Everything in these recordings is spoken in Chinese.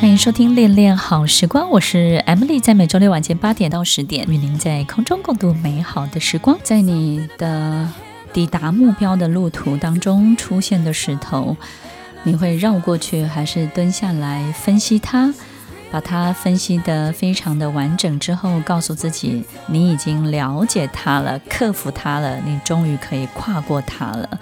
欢迎收听《恋恋好时光》，我是 Emily，在每周六晚间八点到十点，与您在空中共度美好的时光。在你的抵达目标的路途当中出现的石头，你会绕过去，还是蹲下来分析它？把它分析得非常的完整之后，告诉自己你已经了解它了，克服它了，你终于可以跨过它了。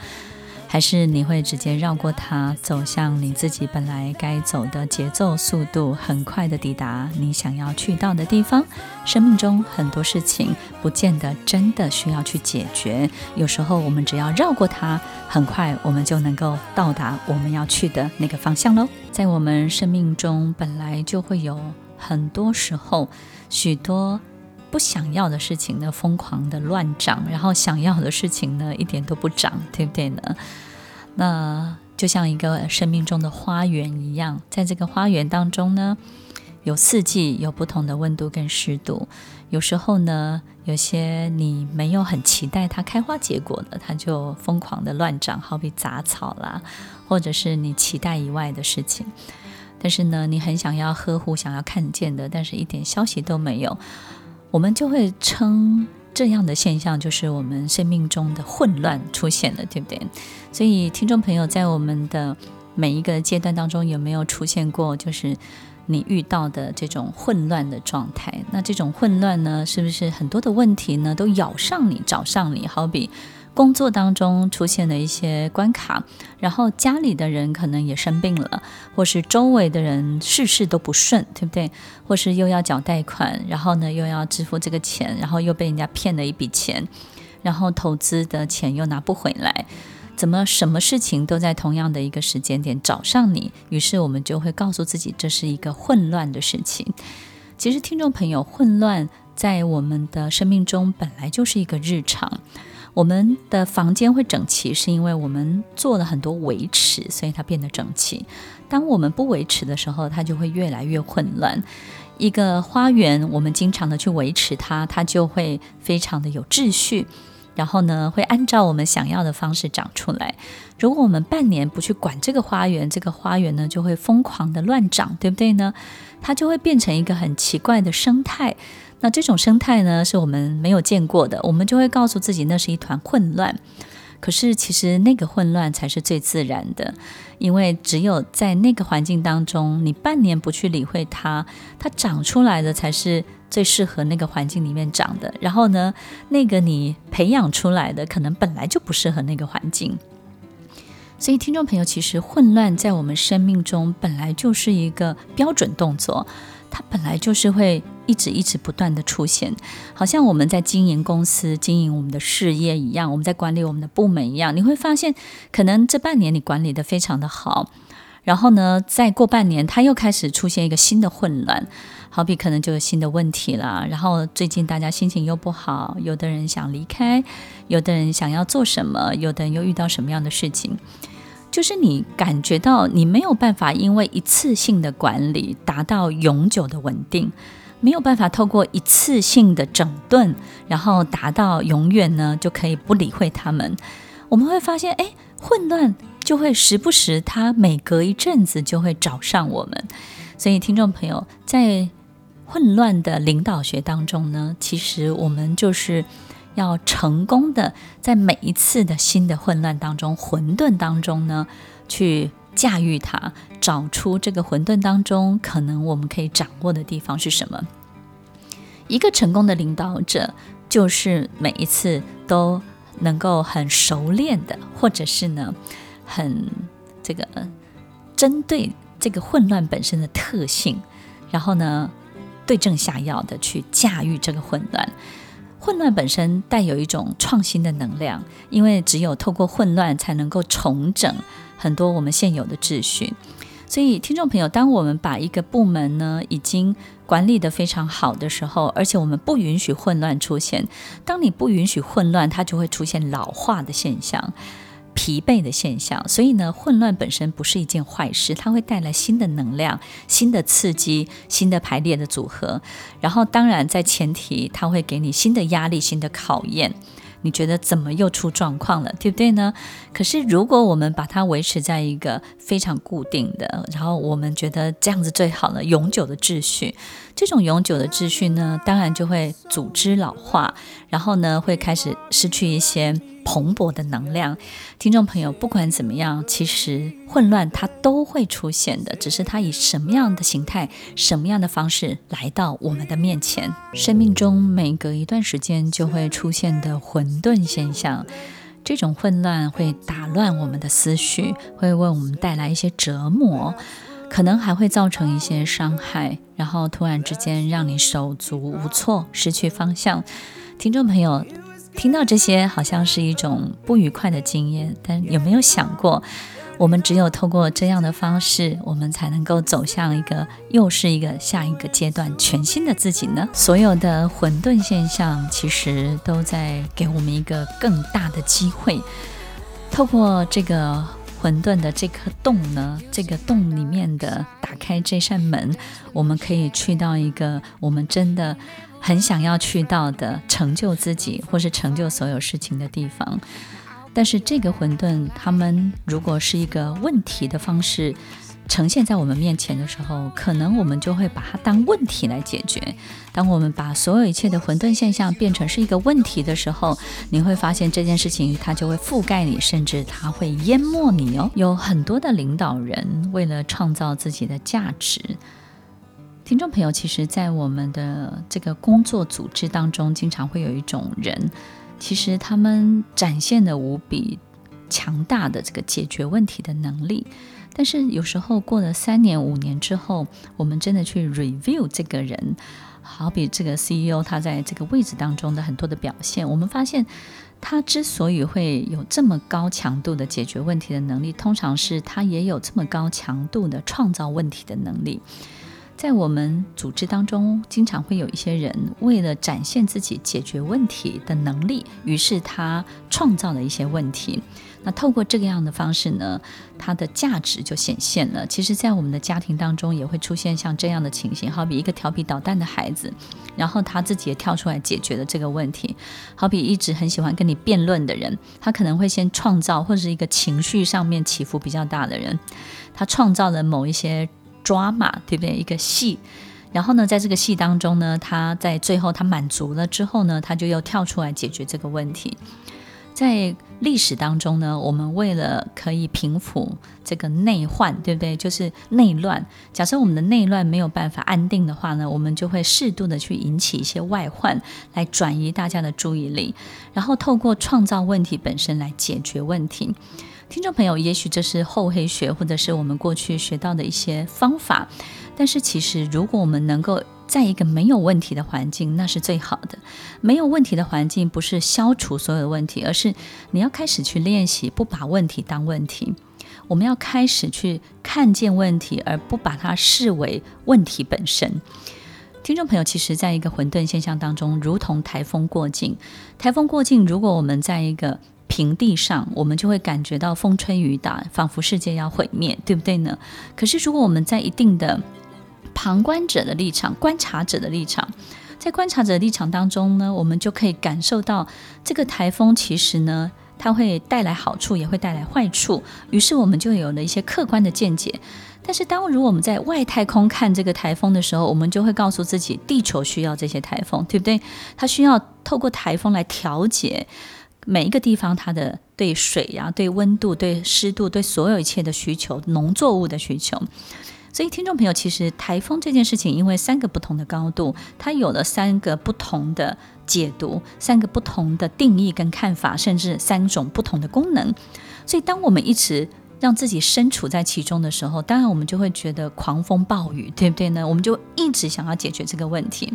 还是你会直接绕过它，走向你自己本来该走的节奏、速度，很快的抵达你想要去到的地方。生命中很多事情不见得真的需要去解决，有时候我们只要绕过它，很快我们就能够到达我们要去的那个方向喽。在我们生命中本来就会有很多时候，许多不想要的事情呢，疯狂的乱长，然后想要的事情呢，一点都不长，对不对呢？那就像一个生命中的花园一样，在这个花园当中呢，有四季，有不同的温度跟湿度。有时候呢，有些你没有很期待它开花结果的，它就疯狂的乱长，好比杂草啦，或者是你期待以外的事情。但是呢，你很想要呵护、想要看见的，但是一点消息都没有。我们就会称这样的现象就是我们生命中的混乱出现了，对不对？所以，听众朋友，在我们的每一个阶段当中，有没有出现过就是你遇到的这种混乱的状态？那这种混乱呢，是不是很多的问题呢都咬上你、找上你？好比。工作当中出现了一些关卡，然后家里的人可能也生病了，或是周围的人事事都不顺，对不对？或是又要缴贷款，然后呢又要支付这个钱，然后又被人家骗了一笔钱，然后投资的钱又拿不回来，怎么什么事情都在同样的一个时间点找上你？于是我们就会告诉自己，这是一个混乱的事情。其实，听众朋友，混乱在我们的生命中本来就是一个日常。我们的房间会整齐，是因为我们做了很多维持，所以它变得整齐。当我们不维持的时候，它就会越来越混乱。一个花园，我们经常的去维持它，它就会非常的有秩序，然后呢，会按照我们想要的方式长出来。如果我们半年不去管这个花园，这个花园呢就会疯狂的乱长，对不对呢？它就会变成一个很奇怪的生态。那这种生态呢，是我们没有见过的，我们就会告诉自己那是一团混乱。可是其实那个混乱才是最自然的，因为只有在那个环境当中，你半年不去理会它，它长出来的才是最适合那个环境里面长的。然后呢，那个你培养出来的可能本来就不适合那个环境。所以听众朋友，其实混乱在我们生命中本来就是一个标准动作。它本来就是会一直一直不断的出现，好像我们在经营公司、经营我们的事业一样，我们在管理我们的部门一样。你会发现，可能这半年你管理得非常的好，然后呢，再过半年，它又开始出现一个新的混乱，好比可能就有新的问题了。然后最近大家心情又不好，有的人想离开，有的人想要做什么，有的人又遇到什么样的事情。就是你感觉到你没有办法因为一次性的管理达到永久的稳定，没有办法透过一次性的整顿，然后达到永远呢就可以不理会他们。我们会发现，哎，混乱就会时不时，它每隔一阵子就会找上我们。所以，听众朋友，在混乱的领导学当中呢，其实我们就是。要成功的在每一次的新的混乱当中、混沌当中呢，去驾驭它，找出这个混沌当中可能我们可以掌握的地方是什么。一个成功的领导者，就是每一次都能够很熟练的，或者是呢，很这个针对这个混乱本身的特性，然后呢，对症下药的去驾驭这个混乱。混乱本身带有一种创新的能量，因为只有透过混乱才能够重整很多我们现有的秩序。所以，听众朋友，当我们把一个部门呢已经管理得非常好的时候，而且我们不允许混乱出现，当你不允许混乱，它就会出现老化的现象。疲惫的现象，所以呢，混乱本身不是一件坏事，它会带来新的能量、新的刺激、新的排列的组合。然后，当然在前提，它会给你新的压力、新的考验。你觉得怎么又出状况了，对不对呢？可是如果我们把它维持在一个非常固定的，然后我们觉得这样子最好了，永久的秩序，这种永久的秩序呢，当然就会组织老化，然后呢，会开始失去一些蓬勃的能量。听众朋友，不管怎么样，其实混乱它都会出现的，只是它以什么样的形态、什么样的方式来到我们的面前。生命中每隔一段时间就会出现的混沌现象，这种混乱会打乱我们的思绪，会为我们带来一些折磨，可能还会造成一些伤害，然后突然之间让你手足无措，失去方向。听众朋友。听到这些好像是一种不愉快的经验，但有没有想过，我们只有透过这样的方式，我们才能够走向一个又是一个下一个阶段全新的自己呢？所有的混沌现象其实都在给我们一个更大的机会，透过这个混沌的这颗洞呢，这个洞里面的打开这扇门，我们可以去到一个我们真的。很想要去到的成就自己，或是成就所有事情的地方，但是这个混沌，他们如果是一个问题的方式呈现在我们面前的时候，可能我们就会把它当问题来解决。当我们把所有一切的混沌现象变成是一个问题的时候，你会发现这件事情它就会覆盖你，甚至它会淹没你哦。有很多的领导人为了创造自己的价值。听众朋友，其实，在我们的这个工作组织当中，经常会有一种人，其实他们展现的无比强大的这个解决问题的能力。但是有时候过了三年、五年之后，我们真的去 review 这个人，好比这个 CEO 他在这个位置当中的很多的表现，我们发现他之所以会有这么高强度的解决问题的能力，通常是他也有这么高强度的创造问题的能力。在我们组织当中，经常会有一些人为了展现自己解决问题的能力，于是他创造了一些问题。那透过这个样的方式呢，它的价值就显现了。其实，在我们的家庭当中，也会出现像这样的情形，好比一个调皮捣蛋的孩子，然后他自己也跳出来解决了这个问题。好比一直很喜欢跟你辩论的人，他可能会先创造，或者是一个情绪上面起伏比较大的人，他创造了某一些。抓马，对不对？一个戏，然后呢，在这个戏当中呢，他在最后他满足了之后呢，他就又跳出来解决这个问题。在历史当中呢，我们为了可以平复这个内患，对不对？就是内乱。假设我们的内乱没有办法安定的话呢，我们就会适度的去引起一些外患，来转移大家的注意力，然后透过创造问题本身来解决问题。听众朋友，也许这是厚黑学，或者是我们过去学到的一些方法。但是，其实如果我们能够在一个没有问题的环境，那是最好的。没有问题的环境不是消除所有的问题，而是你要开始去练习不把问题当问题。我们要开始去看见问题，而不把它视为问题本身。听众朋友，其实在一个混沌现象当中，如同台风过境。台风过境，如果我们在一个平地上，我们就会感觉到风吹雨打，仿佛世界要毁灭，对不对呢？可是，如果我们在一定的旁观者的立场、观察者的立场，在观察者的立场当中呢，我们就可以感受到这个台风其实呢，它会带来好处，也会带来坏处。于是，我们就有了一些客观的见解。但是，当如果我们在外太空看这个台风的时候，我们就会告诉自己，地球需要这些台风，对不对？它需要透过台风来调节。每一个地方，它的对水呀、对温度、对湿度、对所有一切的需求，农作物的需求。所以，听众朋友，其实台风这件事情，因为三个不同的高度，它有了三个不同的解读，三个不同的定义跟看法，甚至三种不同的功能。所以，当我们一直让自己身处在其中的时候，当然我们就会觉得狂风暴雨，对不对呢？我们就一直想要解决这个问题。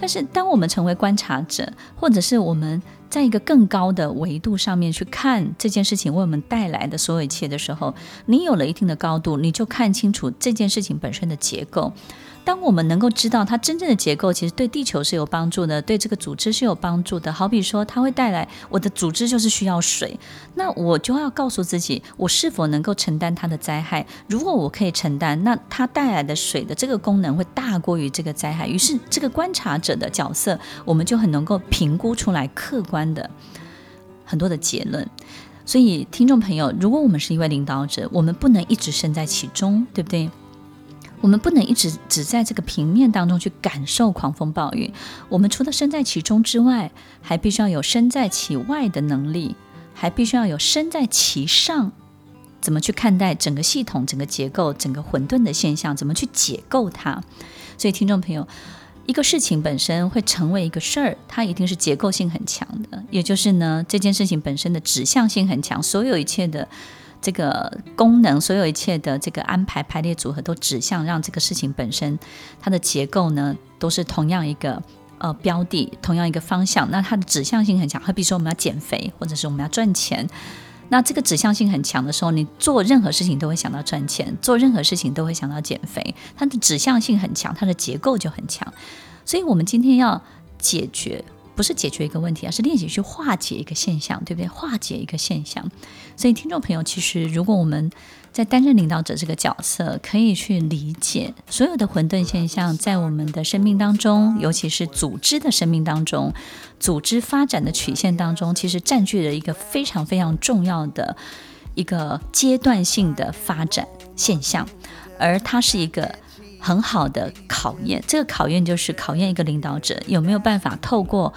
但是，当我们成为观察者，或者是我们在一个更高的维度上面去看这件事情为我们带来的所有一切的时候，你有了一定的高度，你就看清楚这件事情本身的结构。当我们能够知道它真正的结构，其实对地球是有帮助的，对这个组织是有帮助的。好比说，它会带来我的组织就是需要水，那我就要告诉自己，我是否能够承担它的灾害？如果我可以承担，那它带来的水的这个功能会大过于这个灾害。于是，这个观察者的角色，我们就很能够评估出来客观的。很多的结论。所以，听众朋友，如果我们是一位领导者，我们不能一直身在其中，对不对？我们不能一直只在这个平面当中去感受狂风暴雨。我们除了身在其中之外，还必须要有身在其外的能力，还必须要有身在其上，怎么去看待整个系统、整个结构、整个混沌的现象，怎么去解构它。所以，听众朋友。一个事情本身会成为一个事儿，它一定是结构性很强的，也就是呢，这件事情本身的指向性很强，所有一切的这个功能，所有一切的这个安排排列组合，都指向让这个事情本身它的结构呢，都是同样一个呃标的，同样一个方向。那它的指向性很强，好比说我们要减肥，或者是我们要赚钱。那这个指向性很强的时候，你做任何事情都会想到赚钱，做任何事情都会想到减肥。它的指向性很强，它的结构就很强。所以，我们今天要解决，不是解决一个问题，而是练习去化解一个现象，对不对？化解一个现象。所以，听众朋友，其实如果我们在担任领导者这个角色，可以去理解所有的混沌现象，在我们的生命当中，尤其是组织的生命当中，组织发展的曲线当中，其实占据了一个非常非常重要的一个阶段性的发展现象，而它是一个很好的考验。这个考验就是考验一个领导者有没有办法透过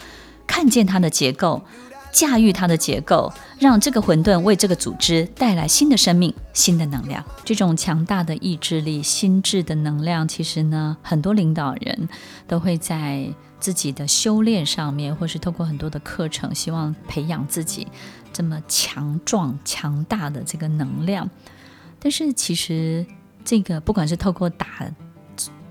看见它的结构。驾驭它的结构，让这个混沌为这个组织带来新的生命、新的能量。这种强大的意志力、心智的能量，其实呢，很多领导人都会在自己的修炼上面，或是透过很多的课程，希望培养自己这么强壮、强大的这个能量。但是，其实这个不管是透过打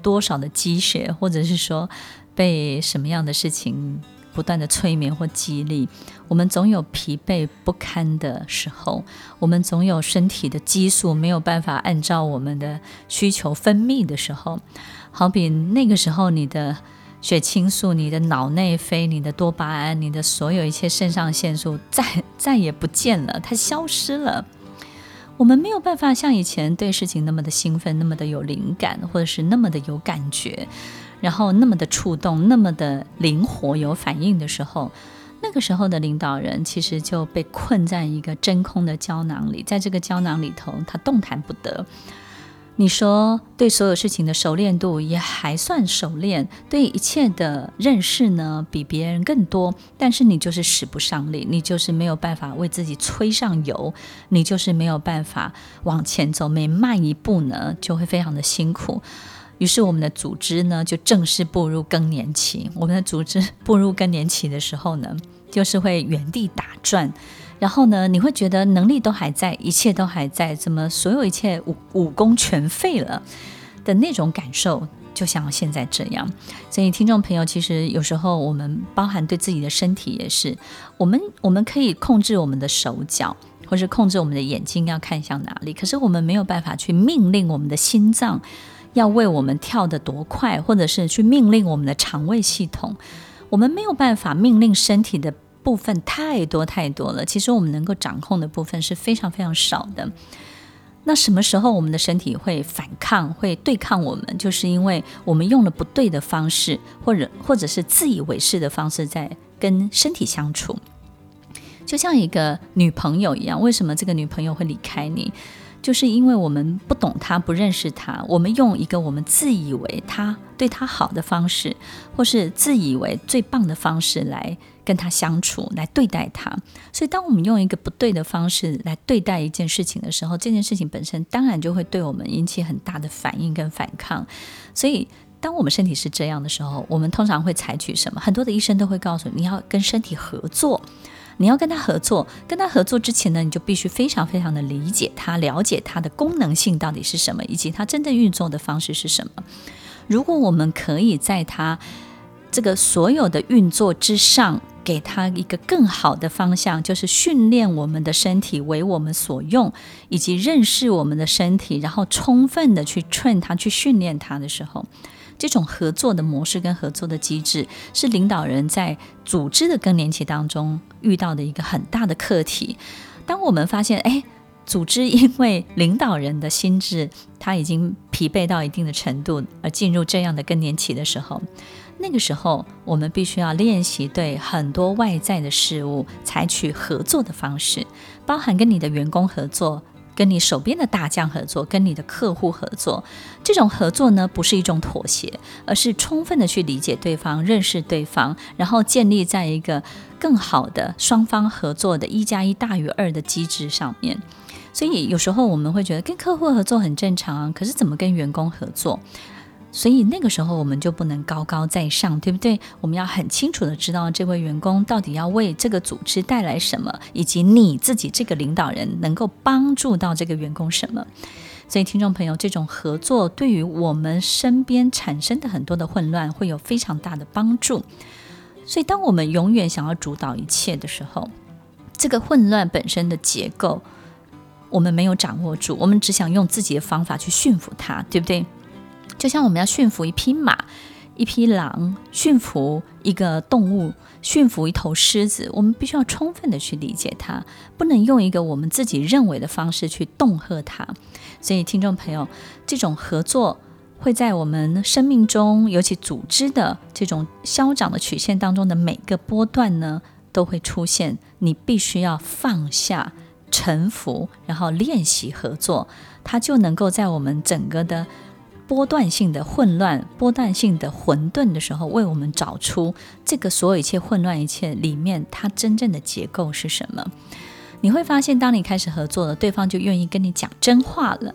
多少的积血，或者是说被什么样的事情。不断的催眠或激励，我们总有疲惫不堪的时候，我们总有身体的激素没有办法按照我们的需求分泌的时候。好比那个时候，你的血清素、你的脑内啡、你的多巴胺、你的所有一切肾上腺素再再也不见了，它消失了。我们没有办法像以前对事情那么的兴奋，那么的有灵感，或者是那么的有感觉。然后那么的触动，那么的灵活有反应的时候，那个时候的领导人其实就被困在一个真空的胶囊里，在这个胶囊里头，他动弹不得。你说对所有事情的熟练度也还算熟练，对一切的认识呢比别人更多，但是你就是使不上力，你就是没有办法为自己催上油，你就是没有办法往前走，每迈一步呢就会非常的辛苦。于是我们的组织呢，就正式步入更年期。我们的组织步入更年期的时候呢，就是会原地打转。然后呢，你会觉得能力都还在，一切都还在，怎么所有一切武武功全废了的那种感受，就像现在这样。所以，听众朋友，其实有时候我们包含对自己的身体也是，我们我们可以控制我们的手脚，或是控制我们的眼睛要看向哪里，可是我们没有办法去命令我们的心脏。要为我们跳得多快，或者是去命令我们的肠胃系统，我们没有办法命令身体的部分太多太多了。其实我们能够掌控的部分是非常非常少的。那什么时候我们的身体会反抗、会对抗我们？就是因为我们用了不对的方式，或者或者是自以为是的方式在跟身体相处。就像一个女朋友一样，为什么这个女朋友会离开你？就是因为我们不懂她，不认识她，我们用一个我们自以为她对她好的方式，或是自以为最棒的方式来跟他相处，来对待他。所以，当我们用一个不对的方式来对待一件事情的时候，这件事情本身当然就会对我们引起很大的反应跟反抗。所以，当我们身体是这样的时候，我们通常会采取什么？很多的医生都会告诉你，你要跟身体合作。你要跟他合作，跟他合作之前呢，你就必须非常非常的理解他，了解他的功能性到底是什么，以及他真正运作的方式是什么。如果我们可以在他这个所有的运作之上，给他一个更好的方向，就是训练我们的身体为我们所用，以及认识我们的身体，然后充分的去 train 他，去训练他的时候。这种合作的模式跟合作的机制，是领导人在组织的更年期当中遇到的一个很大的课题。当我们发现，哎，组织因为领导人的心智他已经疲惫到一定的程度，而进入这样的更年期的时候，那个时候，我们必须要练习对很多外在的事物采取合作的方式，包含跟你的员工合作。跟你手边的大将合作，跟你的客户合作，这种合作呢，不是一种妥协，而是充分的去理解对方、认识对方，然后建立在一个更好的双方合作的一加一大于二的机制上面。所以有时候我们会觉得跟客户合作很正常啊，可是怎么跟员工合作？所以那个时候我们就不能高高在上，对不对？我们要很清楚的知道这位员工到底要为这个组织带来什么，以及你自己这个领导人能够帮助到这个员工什么。所以听众朋友，这种合作对于我们身边产生的很多的混乱会有非常大的帮助。所以当我们永远想要主导一切的时候，这个混乱本身的结构我们没有掌握住，我们只想用自己的方法去驯服它，对不对？就像我们要驯服一匹马、一匹狼，驯服一个动物，驯服一头狮子，我们必须要充分的去理解它，不能用一个我们自己认为的方式去恫吓它。所以，听众朋友，这种合作会在我们生命中，尤其组织的这种消长的曲线当中的每个波段呢，都会出现。你必须要放下、臣服，然后练习合作，它就能够在我们整个的。波段性的混乱，波段性的混沌的时候，为我们找出这个所有一切混乱一切里面，它真正的结构是什么？你会发现，当你开始合作了，对方就愿意跟你讲真话了。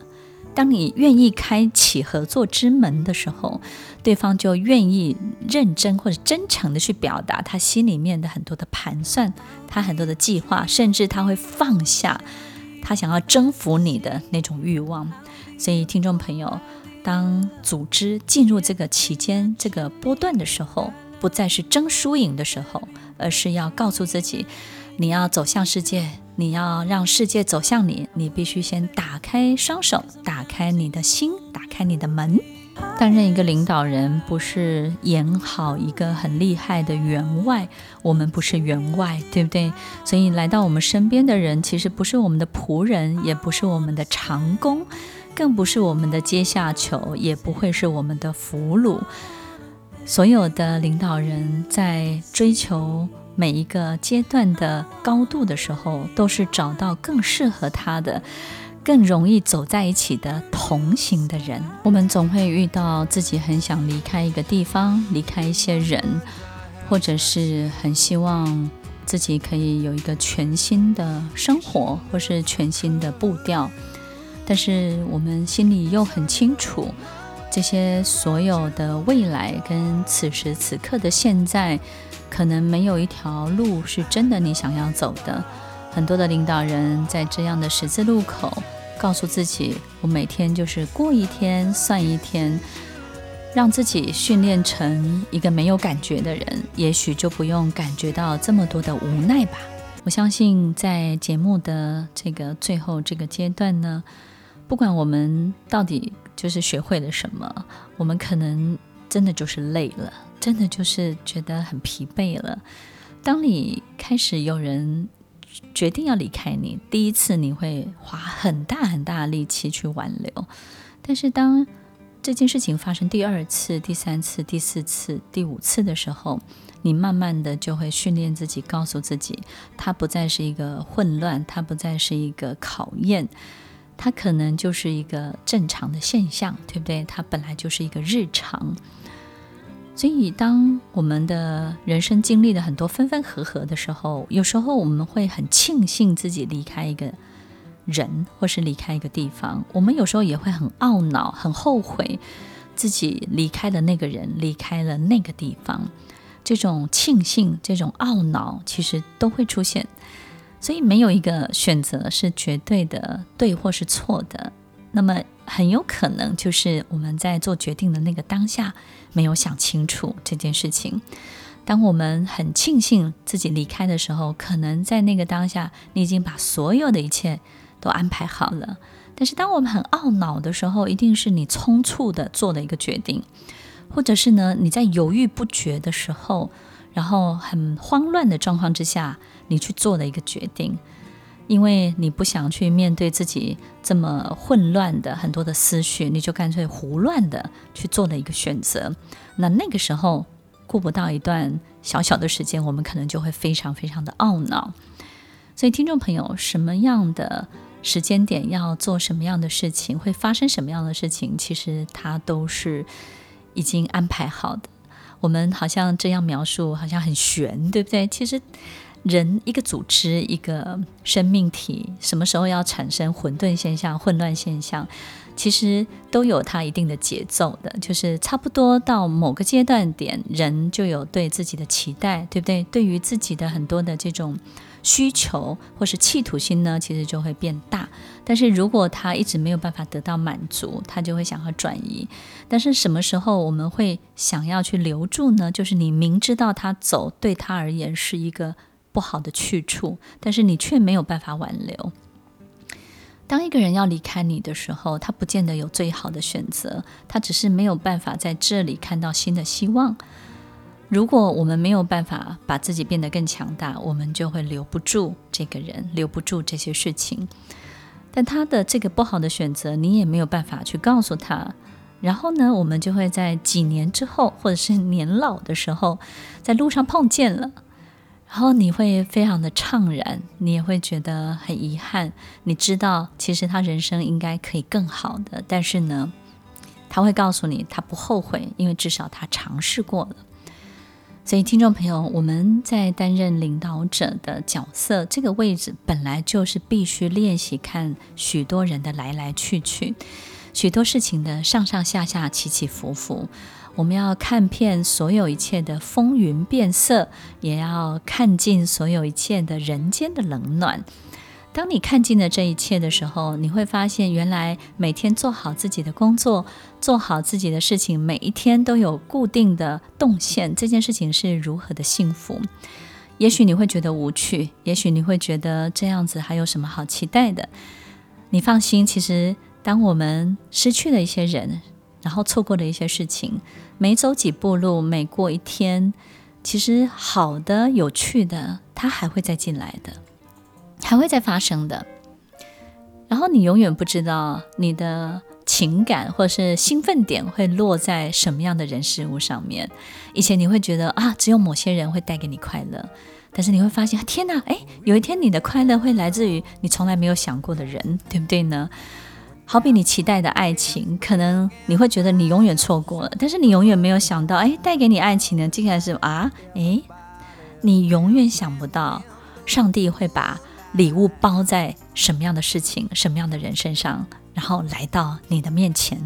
当你愿意开启合作之门的时候，对方就愿意认真或者真诚的去表达他心里面的很多的盘算，他很多的计划，甚至他会放下他想要征服你的那种欲望。所以，听众朋友。当组织进入这个期间、这个波段的时候，不再是争输赢的时候，而是要告诉自己，你要走向世界，你要让世界走向你，你必须先打开双手，打开你的心，打开你的门。担任一个领导人，不是演好一个很厉害的员外，我们不是员外，对不对？所以来到我们身边的人，其实不是我们的仆人，也不是我们的长工。更不是我们的阶下囚，也不会是我们的俘虏。所有的领导人在追求每一个阶段的高度的时候，都是找到更适合他的、更容易走在一起的同行的人。我们总会遇到自己很想离开一个地方，离开一些人，或者是很希望自己可以有一个全新的生活，或是全新的步调。但是我们心里又很清楚，这些所有的未来跟此时此刻的现在，可能没有一条路是真的你想要走的。很多的领导人在这样的十字路口，告诉自己：我每天就是过一天算一天，让自己训练成一个没有感觉的人，也许就不用感觉到这么多的无奈吧。我相信在节目的这个最后这个阶段呢。不管我们到底就是学会了什么，我们可能真的就是累了，真的就是觉得很疲惫了。当你开始有人决定要离开你，第一次你会花很大很大的力气去挽留，但是当这件事情发生第二次、第三次、第四次、第五次的时候，你慢慢的就会训练自己，告诉自己，它不再是一个混乱，它不再是一个考验。它可能就是一个正常的现象，对不对？它本来就是一个日常。所以，当我们的人生经历了很多分分合合的时候，有时候我们会很庆幸自己离开一个人，或是离开一个地方。我们有时候也会很懊恼、很后悔自己离开了那个人，离开了那个地方。这种庆幸、这种懊恼，其实都会出现。所以没有一个选择是绝对的对或是错的，那么很有可能就是我们在做决定的那个当下没有想清楚这件事情。当我们很庆幸自己离开的时候，可能在那个当下你已经把所有的一切都安排好了。但是当我们很懊恼的时候，一定是你匆促的做了一个决定，或者是呢你在犹豫不决的时候。然后很慌乱的状况之下，你去做了一个决定，因为你不想去面对自己这么混乱的很多的思绪，你就干脆胡乱的去做了一个选择。那那个时候，顾不到一段小小的时间，我们可能就会非常非常的懊恼。所以，听众朋友，什么样的时间点要做什么样的事情，会发生什么样的事情，其实它都是已经安排好的。我们好像这样描述，好像很悬，对不对？其实。人一个组织，一个生命体，什么时候要产生混沌现象、混乱现象，其实都有它一定的节奏的。就是差不多到某个阶段点，人就有对自己的期待，对不对？对于自己的很多的这种需求或是企图心呢，其实就会变大。但是如果他一直没有办法得到满足，他就会想要转移。但是什么时候我们会想要去留住呢？就是你明知道他走对他而言是一个。不好的去处，但是你却没有办法挽留。当一个人要离开你的时候，他不见得有最好的选择，他只是没有办法在这里看到新的希望。如果我们没有办法把自己变得更强大，我们就会留不住这个人，留不住这些事情。但他的这个不好的选择，你也没有办法去告诉他。然后呢，我们就会在几年之后，或者是年老的时候，在路上碰见了。然后你会非常的怅然，你也会觉得很遗憾。你知道，其实他人生应该可以更好的，但是呢，他会告诉你，他不后悔，因为至少他尝试过了。所以，听众朋友，我们在担任领导者的角色这个位置，本来就是必须练习看许多人的来来去去，许多事情的上上下下、起起伏伏。我们要看遍所有一切的风云变色，也要看尽所有一切的人间的冷暖。当你看尽了这一切的时候，你会发现，原来每天做好自己的工作，做好自己的事情，每一天都有固定的动线，这件事情是如何的幸福。也许你会觉得无趣，也许你会觉得这样子还有什么好期待的。你放心，其实当我们失去了一些人，然后错过了一些事情，每走几步路，每过一天，其实好的、有趣的，它还会再进来的，还会再发生的。然后你永远不知道你的情感或是兴奋点会落在什么样的人事物上面。以前你会觉得啊，只有某些人会带给你快乐，但是你会发现，天哪，哎，有一天你的快乐会来自于你从来没有想过的人，对不对呢？好比你期待的爱情，可能你会觉得你永远错过了，但是你永远没有想到，哎，带给你爱情的竟然是啊，哎，你永远想不到，上帝会把礼物包在什么样的事情、什么样的人身上，然后来到你的面前。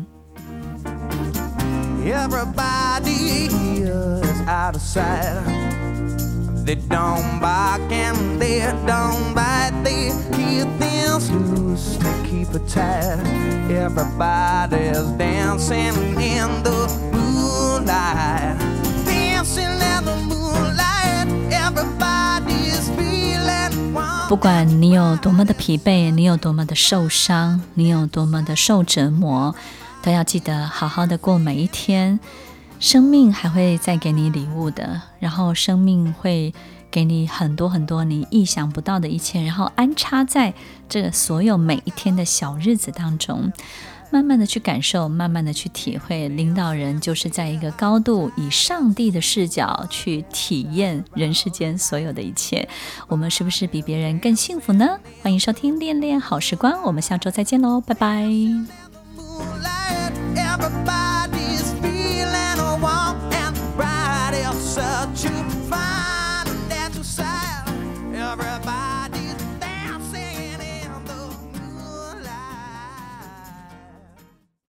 不管你有多么的疲惫，你有多么的受伤，你有多么的受折磨，都要记得好好的过每一天。生命还会再给你礼物的，然后生命会给你很多很多你意想不到的一切，然后安插在这个所有每一天的小日子当中，慢慢的去感受，慢慢的去体会。领导人就是在一个高度以上帝的视角去体验人世间所有的一切。我们是不是比别人更幸福呢？欢迎收听恋恋好时光，我们下周再见喽，拜拜。